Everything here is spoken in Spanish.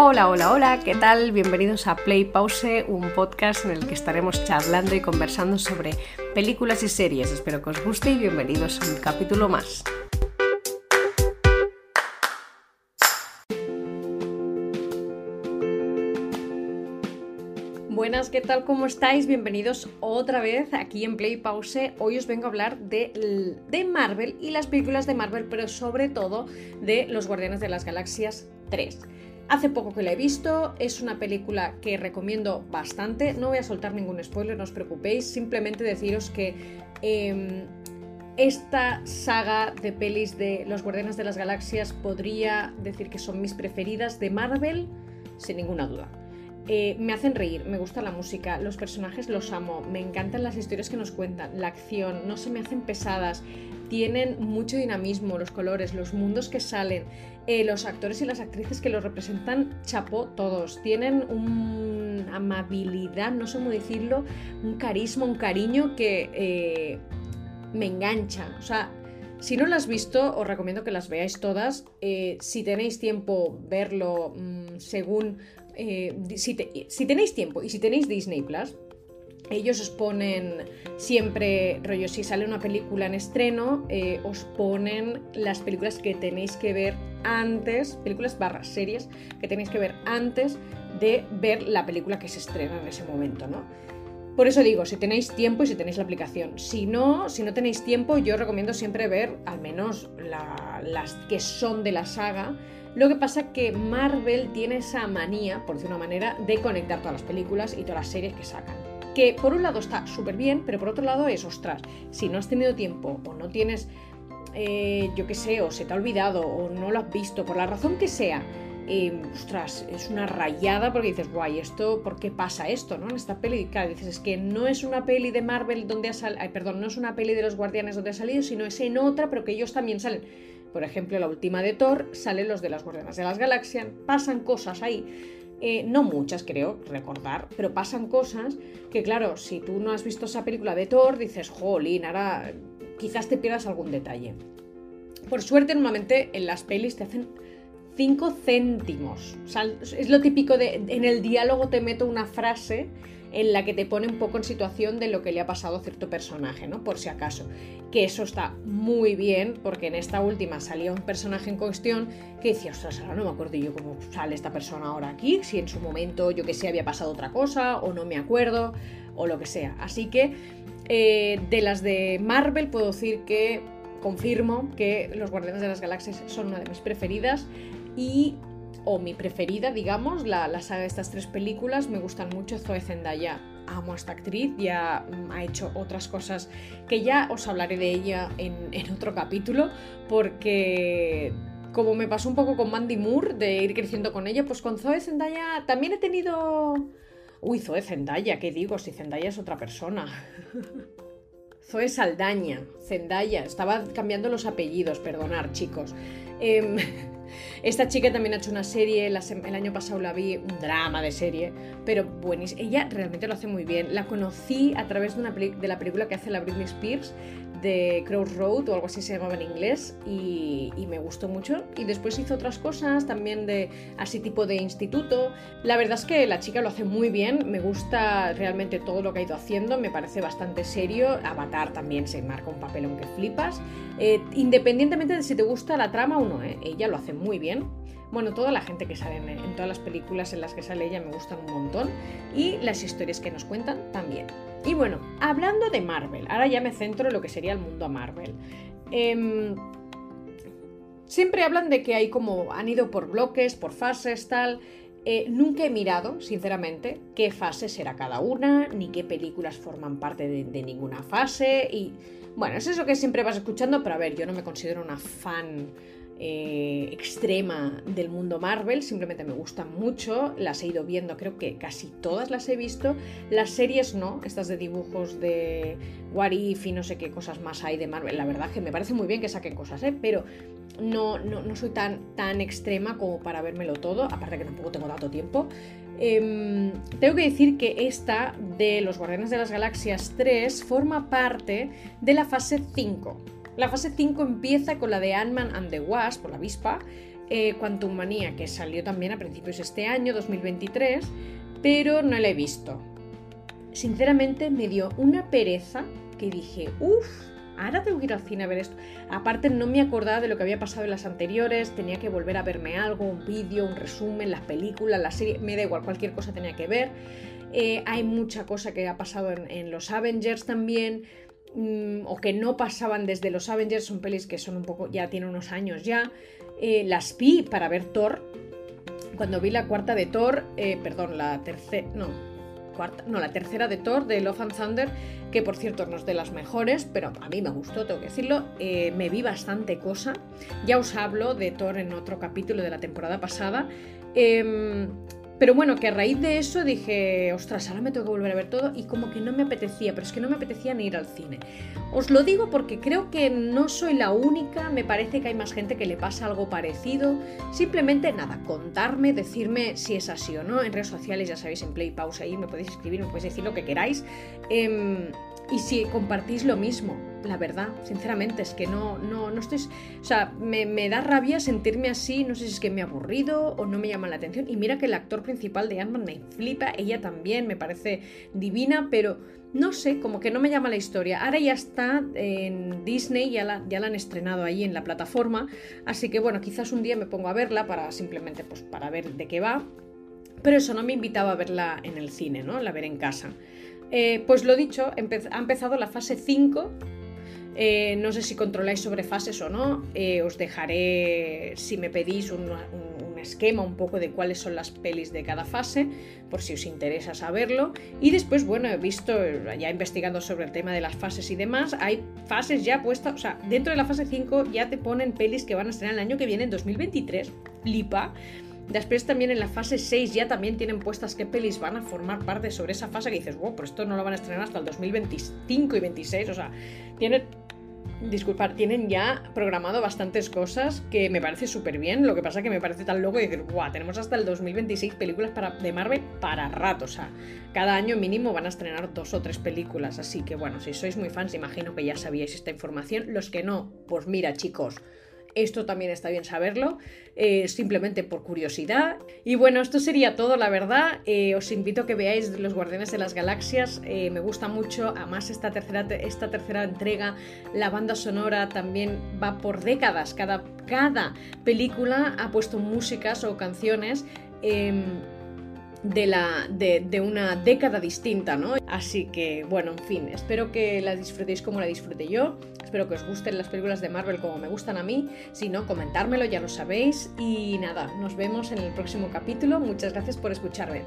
Hola, hola, hola, ¿qué tal? Bienvenidos a Play Pause, un podcast en el que estaremos charlando y conversando sobre películas y series. Espero que os guste y bienvenidos a un capítulo más. Buenas, ¿qué tal? ¿Cómo estáis? Bienvenidos otra vez aquí en Play Pause. Hoy os vengo a hablar de, de Marvel y las películas de Marvel, pero sobre todo de Los Guardianes de las Galaxias 3. Hace poco que la he visto, es una película que recomiendo bastante. No voy a soltar ningún spoiler, no os preocupéis, simplemente deciros que em, esta saga de pelis de Los Guardianes de las Galaxias podría decir que son mis preferidas de Marvel, sin ninguna duda. Eh, me hacen reír, me gusta la música, los personajes los amo, me encantan las historias que nos cuentan, la acción, no se me hacen pesadas, tienen mucho dinamismo, los colores, los mundos que salen, eh, los actores y las actrices que los representan, chapó todos, tienen una amabilidad, no sé cómo decirlo, un carisma, un cariño que eh, me engancha. O sea, si no las has visto, os recomiendo que las veáis todas. si tenéis tiempo, verlo mm, según eh, si, tenéis tiempo y si tenéis Disney Plus, ellos os ponen siempre, rollo, si sale una película en estreno, eh, os ponen las películas que tenéis que ver antes, películas barras series que tenéis que ver antes de ver la película que se estrena en ese momento, ¿no? Por eso digo, si tenéis tiempo y si tenéis la aplicación. Si no, si no tenéis tiempo, yo recomiendo siempre ver al menos las que son de la saga lo que pasa que Marvel tiene esa manía, por decir una manera, de conectar todas las películas y todas las series que sacan. Que por un lado está súper bien, pero por otro lado es, ostras, si no has tenido tiempo o no tienes, eh, yo qué sé, o se te ha olvidado o no lo has visto, por la razón que sea, eh, ostras, es una rayada porque dices, guay, esto, ¿por qué pasa esto, no? En esta peli, claro, dices, es que no es una peli de Marvel donde ha salido, perdón, no es una peli de los Guardianes donde ha salido, sino es en otra, pero que ellos también salen. Por ejemplo, la última de Thor salen los de las Guardianas de las Galaxias, pasan cosas ahí. Eh, no muchas, creo, recordar, pero pasan cosas que, claro, si tú no has visto esa película de Thor, dices, jolín, ahora quizás te pierdas algún detalle. Por suerte, normalmente en las pelis te hacen 5 céntimos. es lo típico de en el diálogo te meto una frase en la que te pone un poco en situación de lo que le ha pasado a cierto personaje, ¿no? Por si acaso. Que eso está muy bien, porque en esta última salía un personaje en cuestión que decía, ostras, ahora no me acuerdo yo cómo sale esta persona ahora aquí, si en su momento, yo que sé, había pasado otra cosa, o no me acuerdo, o lo que sea. Así que eh, de las de Marvel puedo decir que confirmo que Los Guardianes de las Galaxias son una de mis preferidas y o mi preferida, digamos, la, saga de estas tres películas. Me gustan mucho Zoe Zendaya. Amo a esta actriz, ya mm, ha hecho otras cosas que ya os hablaré de ella en, otro capítulo, porque como me pasó un poco con Mandy Moore, de ir creciendo con ella, pues con Zoe Zendaya también he tenido... Uy, Zoe Zendaya, ¿qué digo? Si Zendaya es otra persona. Zoe Saldaña, Zendaya, estaba cambiando los apellidos, perdonar chicos. Em, esta chica también ha hecho una serie, el año pasado la vi, un drama de serie, pero buenísima. Ella realmente lo hace muy bien. La conocí a través de, una la película que hace la Britney Spears, de Crossroad o algo así se llamaba en inglés y, me gustó mucho. Y después hizo otras cosas también de así tipo de instituto. La verdad es que la chica lo hace muy bien, me gusta realmente todo lo que ha ido haciendo, me parece bastante serio. Avatar también se marca un papel aunque flipas. Eh, independientemente de si te gusta la trama o no, ¿eh? ella lo hace muy bien. Bueno, toda la gente que sale en, todas las películas en las que sale ella me gustan un montón y las historias que nos cuentan también. Y bueno, hablando de Marvel, ahora ya me centro en lo que sería el mundo a Marvel. Em, siempre hablan de que hay como han ido por bloques, por fases, tal. Eh, nunca he mirado, sinceramente, qué fase será cada una, ni qué películas forman parte de, de, ninguna fase. Y bueno, es eso que siempre vas escuchando, pero a ver, yo no me considero una fan eh, extrema del mundo Marvel, simplemente me gustan mucho, las he ido viendo, creo que casi todas las he visto, las series no, estas de dibujos de What If y no sé qué cosas más hay de Marvel, la verdad que me parece muy bien que saquen cosas, ¿eh? pero no, no, soy tan, tan extrema como para vérmelo todo, aparte que tampoco tengo tanto tiempo. Em, tengo que decir que esta de los Guardianes de las Galaxias 3 forma parte de la fase 5 la fase 5 empieza con la de Ant-Man and the Wasp, por la avispa, eh, Quantum Manía, que salió también a principios de este año, 2023, pero no la he visto. Sinceramente me dio una pereza que dije, uff, ahora tengo que ir al cine a ver esto. Aparte no me acordaba de lo que había pasado en las anteriores, tenía que volver a verme algo, un vídeo, un resumen, las películas, la serie, me da igual, cualquier cosa tenía que ver. Eh, hay mucha cosa que ha pasado en, los Avengers también, mm, o que no pasaban desde los Avengers, son pelis que son un poco, ya tienen unos años ya. Eh, las vi para ver Thor. Cuando vi la cuarta de Thor, eh, perdón, la tercera, no, cuarta, no, la tercera de Thor, de Love and Thunder, que por cierto no es de las mejores, pero a mí me gustó, tengo que decirlo. me vi bastante cosa. Ya os hablo de Thor en otro capítulo de la temporada pasada. Em, pero bueno, que a raíz de eso dije, ostras, ahora me tengo que volver a ver todo y como que no me apetecía, pero es que no me apetecía ni ir al cine. Os lo digo porque creo que no soy la única, me parece que hay más gente que le pasa algo parecido. Simplemente nada, contarme, decirme si es así o no. En redes sociales ya sabéis, en Play Pause ahí me podéis escribir, me podéis decir lo que queráis. Em, y si compartís lo mismo, la verdad, sinceramente, es que no, no, no estoy. O sea, me, da rabia sentirme así, no sé si es que me he aburrido o no me llama la atención. Y mira que el actor principal de Ant-Man me flipa, ella también me parece divina, pero no sé, como que no me llama la historia. Ahora ya está en Disney, ya la, ya la han estrenado ahí en la plataforma, así que bueno, quizás un día me pongo a verla para simplemente pues para ver de qué va. Pero eso no me invitaba a verla en el cine, ¿no? La ver en casa. Eh, pues lo dicho, ha empezado la fase 5. Eh, no sé si controláis sobre fases o no. Eh, os dejaré, si me pedís, un, esquema un poco de cuáles son las pelis de cada fase, por si os interesa saberlo. Y después, bueno, he visto, ya investigando sobre el tema de las fases y demás, hay fases ya puestas, o sea, dentro de la fase 5 ya te ponen pelis que van a estrenar el año que viene, en 2023. Flipa. Después también en la fase 6 ya también tienen puestas qué pelis van a formar parte sobre esa fase que dices, wow, pero esto no lo van a estrenar hasta el 2025 y 26, o sea, tienen, disculpar, tienen ya programado bastantes cosas que me parece súper bien, lo que pasa que me parece tan loco decir, wow, tenemos hasta el 2026 películas para, de Marvel para rato, o sea, cada año mínimo van a estrenar dos o tres películas, así que bueno, si sois muy fans, imagino que ya sabíais esta información, los que no, pues mira chicos, esto también está bien saberlo, eh, simplemente por curiosidad. Y bueno, esto sería todo, la verdad. Eh, os invito a que veáis Los Guardianes de las Galaxias. Eh, me gusta mucho, además esta tercera, esta tercera entrega, la banda sonora también va por décadas. Cada, cada película ha puesto músicas o canciones. De, la, de, de, una década distinta, ¿no? Así que, bueno, en fin, espero que la disfrutéis como la disfruté yo. Espero que os gusten las películas de Marvel como me gustan a mí. Si no, comentármelo, ya lo sabéis. Y nada, nos vemos en el próximo capítulo. Muchas gracias por escucharme.